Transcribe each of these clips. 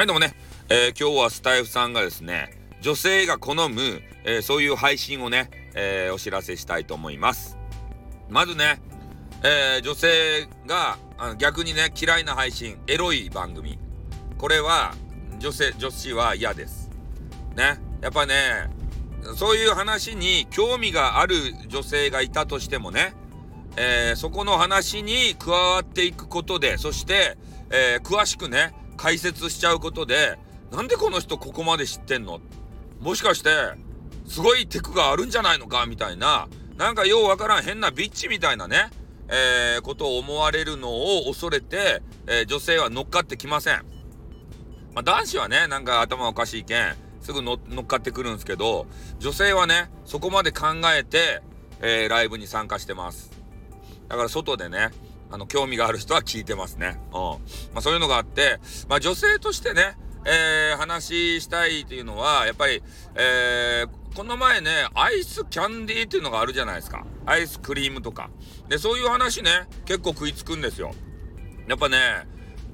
はい、どうもね、えー、今日はスタイフさんがですね、女性が好む、えー、そういう配信をね、えー、お知らせしたいと思います。まずね、え女性があ逆にね、嫌いな配信、エロい番組。これは、女性、女子は嫌です。ね。やっぱね、そういう話に興味がある女性がいたとしてもね、えそこの話に加わっていくことで、そして、え詳しくね、解説しちゃうことで、なんでこの人ここまで知ってんの？もしかして、すごいテクがあるんじゃないのか？みたいな、なんかようわからん変なビッチみたいなね、えー、ことを思われるのを恐れて、えー、女性は乗っかってきません。まあ、男子はね、なんか頭おかしいけん、すぐ乗っかってくるんですけど、女性はね、そこまで考えて、えー、ライブに参加してます。だから外でね、あの、興味がある人は聞いてますね。うん。まあそういうのがあって、まあ女性としてね、えー、話したいっていうのは、やっぱり、えー、この前ね、アイスキャンディーっていうのがあるじゃないですか。アイスクリームとか。で、そういう話ね、結構食いつくんですよ。やっぱね、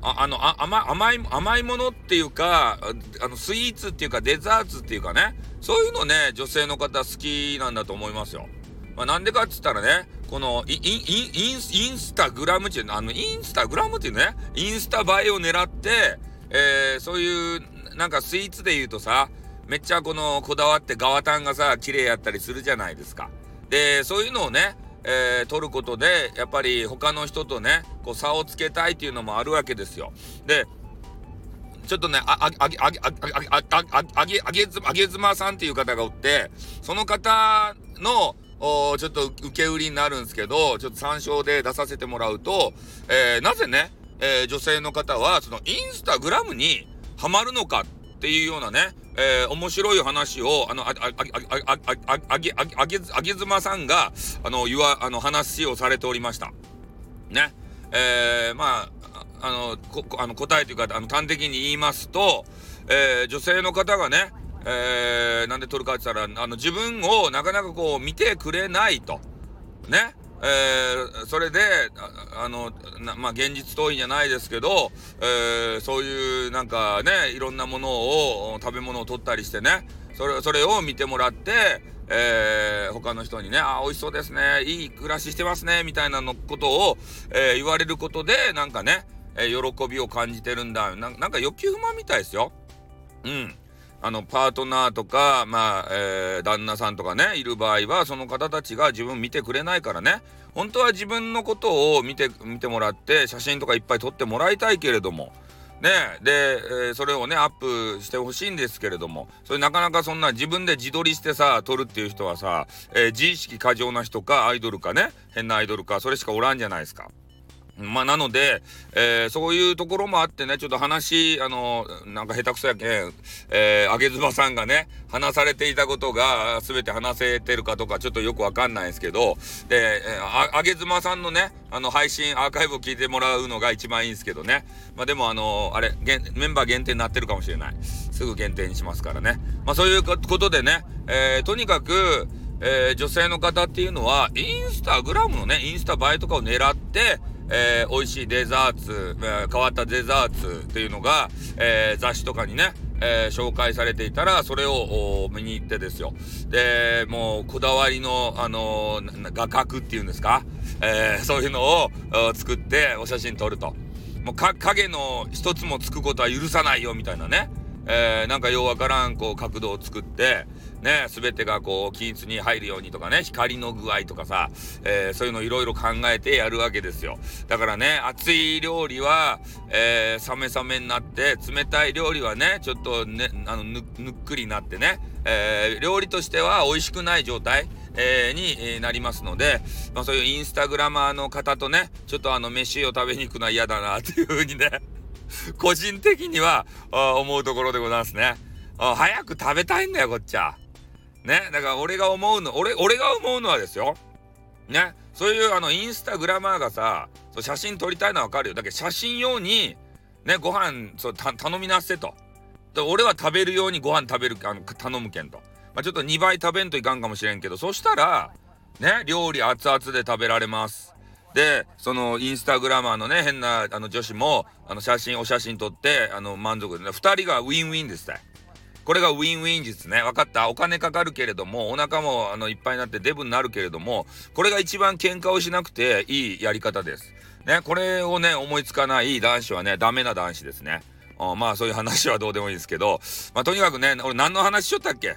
ああのあ甘甘い甘いものっていうかあのスイーツっていうかデザーツっていうかねそういうのね女性の方好きなんだと思いますよ。まあ、なんでかっつったらねこのインインスタグラムっていうあのインスタグラムっていうねインスタ映えを狙って、えー、そういうなんかスイーツで言うとさめっちゃこのこだわってガワタンがさ綺麗やったりするじゃないですか。でそういうのをねえー、取ることでやっぱり他の人とねこう差をつけたいっていうのもあるわけですよ。でちょっとね、あ、あ、あ、あ、あ、あ、あ、あ、あげ、あげず、あげずまさんっていう方がおって、その方の、おちょっと受け売りになるんですけど、ちょっと参照で出させてもらうと、えー、なぜね、えー、女性の方は、そのインスタグラムにハマるのかっていうようなね、えー、面白い話を、あの、あ、あ、あ、あ、あ、あ、あげ、あげ、あげ、あげずまさんが、あの、言わ、あの、話をされておりました。ね。えー、まあ、あの、こ、あの、答えというか、あの、端的に言いますと、えー、女性の方がね、えー、なんで撮るかって言ったら、あの、自分をなかなかこう、見てくれないと。ね。えー、それで、ああの、まあ、現実逃避じゃないですけど、えー、そういうなんかね、いろんなものを、食べ物を取ったりしてね、それ、それを見てもらって、えー、他の人にね、あ、美味しそうですね、いい暮らししてますね、みたいなのことを、えー、言われることで、なんかね、えー、喜びを感じてるんだ。なんか欲求不満みたいですよ。うん。あの、パートナーとか、まあ、えー、旦那さんとかね、いる場合は、その方たちが自分見てくれないからね、本当は自分のことを見て、見てもらって、写真とかいっぱい撮ってもらいたいけれども、ね、で、えー、それをね、アップしてほしいんですけれども、それなかなかそんな自分で自撮りしてさ、撮るっていう人はさ、えー、自意識過剰な人か、アイドルかね、変なアイドルか、それしかおらんじゃないですか。まあ、なので、えー、そういうところもあってね、ちょっと話、あの、なんか下手くそやけん、えー、あげずばさんがね、話されていたことが全て話せてるかとかちょっとよくわかんないですけど、で、あ、げずまさんのね、あの、配信、アーカイブを聞いてもらうのが一番いいんですけどね。まあ、でもあの、あれ、メンバー限定になってるかもしれない。すぐ限定にしますからね。まあ、そういうことでね、えー、とにかく、えー、女性の方っていうのは、インスタグラムのね、インスタ映えとかを狙って、えー、美味しいデザーツ、え、変わったデザーツっていうのが、えー、雑誌とかにね、えー、紹介されていたら、それを見に行ってですよ。で、もう、こだわりの、あのー、画角っていうんですか、えー、そういうのを作ってお写真撮ると。もう、影の一つもつくことは許さないよ、みたいなね。えー、なんかようわからん、こう、角度を作って、ね、すべてがこう、均一に入るようにとかね、光の具合とかさ、えー、そういうのいろいろ考えてやるわけですよ。だからね、熱い料理は、えー、冷め冷めになって、冷たい料理はね、ちょっとね、あの、ぬっくりになってね、えー、料理としては美味しくない状態、えー、になりますので、まあそういうインスタグラマーの方とね、ちょっとあの、飯を食べに行くのは嫌だなっていうふうにね、個人的には思うところでございますね。早く食べたいんだよ、こっちは。ね。だから俺が思うの、俺、俺が思うのはですよ。ね。そういうあの、インスタグラマーがさ、そう写真撮りたいのはわかるよ。だけど写真用に、ね、ご飯、そう、頼みなせと。で俺は食べるようにご飯食べる、あの、頼むけんと。まあ、ちょっと2倍食べんといかんかもしれんけど、そしたら、ね、料理熱々で食べられます。で、そのインスタグラマーのね、変なあの女子も、あの写真、お写真撮って、あの満足で、ね、2人がウィンウィンですこれがウィンウィン術ね。分かった？お金かかるけれども、お腹もあのいっぱいになってデブになるけれども、これが一番喧嘩をしなくていいやり方です。ね、これをね、思いつかない男子はね、ダメな男子ですね。あまあそういう話はどうでもいいですけど、まあとにかくね、俺何の話しよったっけ？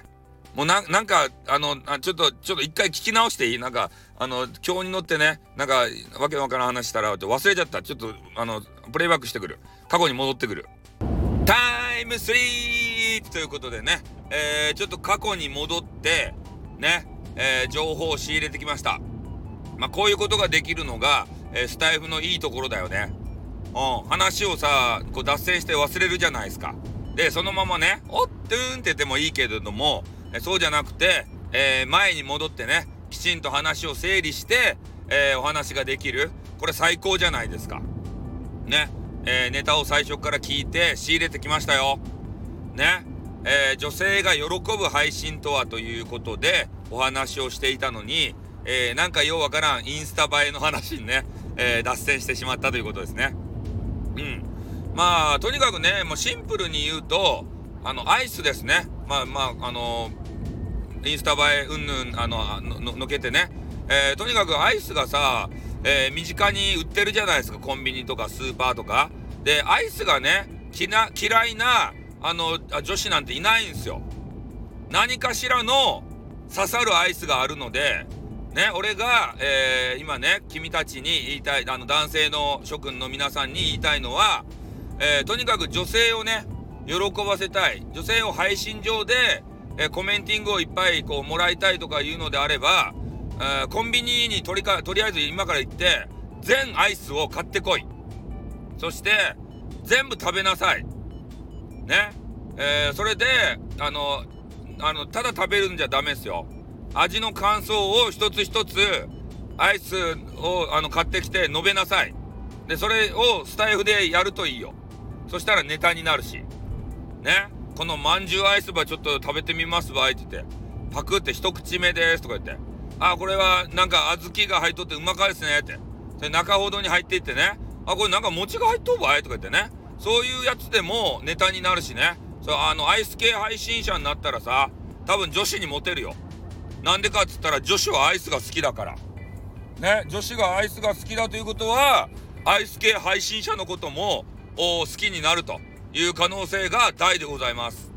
もうな、なんか、あの、ちょっと、ちょっと一回聞き直していい？なんか、あの、今日に乗ってね、なんか、わけわからん話したら、忘れちゃった。ちょっと、あの、プレイバックしてくる。過去に戻ってくる。タイムスリープということでね、えー、ちょっと過去に戻って、ね、えー、情報を仕入れてきました。まあ、こういうことができるのが、えー、スタイフのいいところだよね。うん、話をさ、こう脱線して忘れるじゃないですか。で、そのままね、おっ、とゥーンって言ってもいいけれども、そうじゃなくて、えー、前に戻ってね、きちんと話を整理して、えー、お話ができる。これ最高じゃないですか。ね。えー、ネタを最初から聞いて仕入れてきましたよ。ね。え女性が喜ぶ配信とはということでお話をしていたのに、えなんかようわからんインスタ映えの話にね、え脱線してしまったということですね。うん。まあ、とにかくね、もうシンプルに言うと、あの、アイスですね。まあまあ、あのインスタ映えうんぬん、あの、の、のけてね。えー、とにかくアイスがさ、えー、身近に売ってるじゃないですか。コンビニとかスーパーとか。で、アイスがね、嫌いな、あの、女子なんていないんですよ。何かしらの刺さるアイスがあるので、ね、俺が、えー、今ね、君たちに言いたい、あの、男性の諸君の皆さんに言いたいのは、え、とにかく女性をね、喜ばせたい。女性を配信上で、えー、コメンティングをいっぱいこうもらいたいとかいうのであれば、えー、コンビニにとりか、とりあえず今から行って、全アイスを買ってこい。そして、全部食べなさい。ね。えー、それで、あの、あの、ただ食べるんじゃダメですよ。味の感想を一つ一つ、アイスをあの買ってきて述べなさい。で、それをスタイフでやるといいよ。そしたらネタになるし。ね。このまんじゅうアイスばちょっと食べてみますわ、って言って。パクって一口目ですとか言って。あ、これはなんか小豆が入っとってうまかですね、って。で、中ほどに入っていってね。あ、これなんか餅が入っとうばいとか言ってね。そういうやつでもネタになるしね。そう、あの、アイス系配信者になったらさ、多分女子にモテるよ。なんでかっつったら女子はアイスが好きだから。ね、女子がアイスが好きだということは、アイス系配信者のことも好きになるという可能性が大でございます。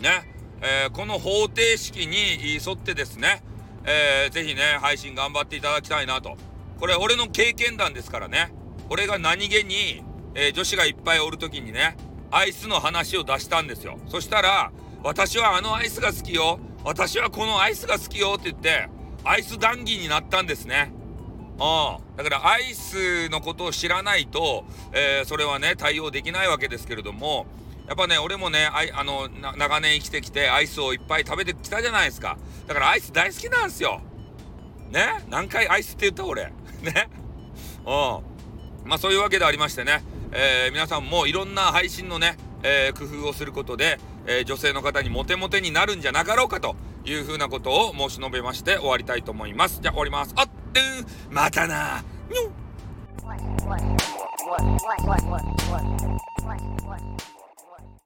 ね。えー、この方程式に沿ってですね、えー、ぜひね、配信頑張っていただきたいなと。これ俺の経験談ですからね。俺が何気に、えー、女子がいっぱいおる時にね、アイスの話を出したんですよ。そしたら、私はあのアイスが好きよ。私はこのアイスが好きよって言って、アイス談義になったんですね。ああ。だからアイスのことを知らないと、えー、それはね、対応できないわけですけれども、やっぱね、俺もね、ああの長年生きてきて、アイスをいっぱい食べてきたじゃないですか。だからアイス大好きなんですよ。ね？何回アイスって言った俺？ね？うん。まあそういうわけでありましてね、えー、皆さんもいろんな配信のね、えー、工夫をすることで、えー、女性の方にモテモテになるんじゃなかろうかというふうなことを申し述べまして終わりたいと思います。じゃあ終わります。あっまたな。にょ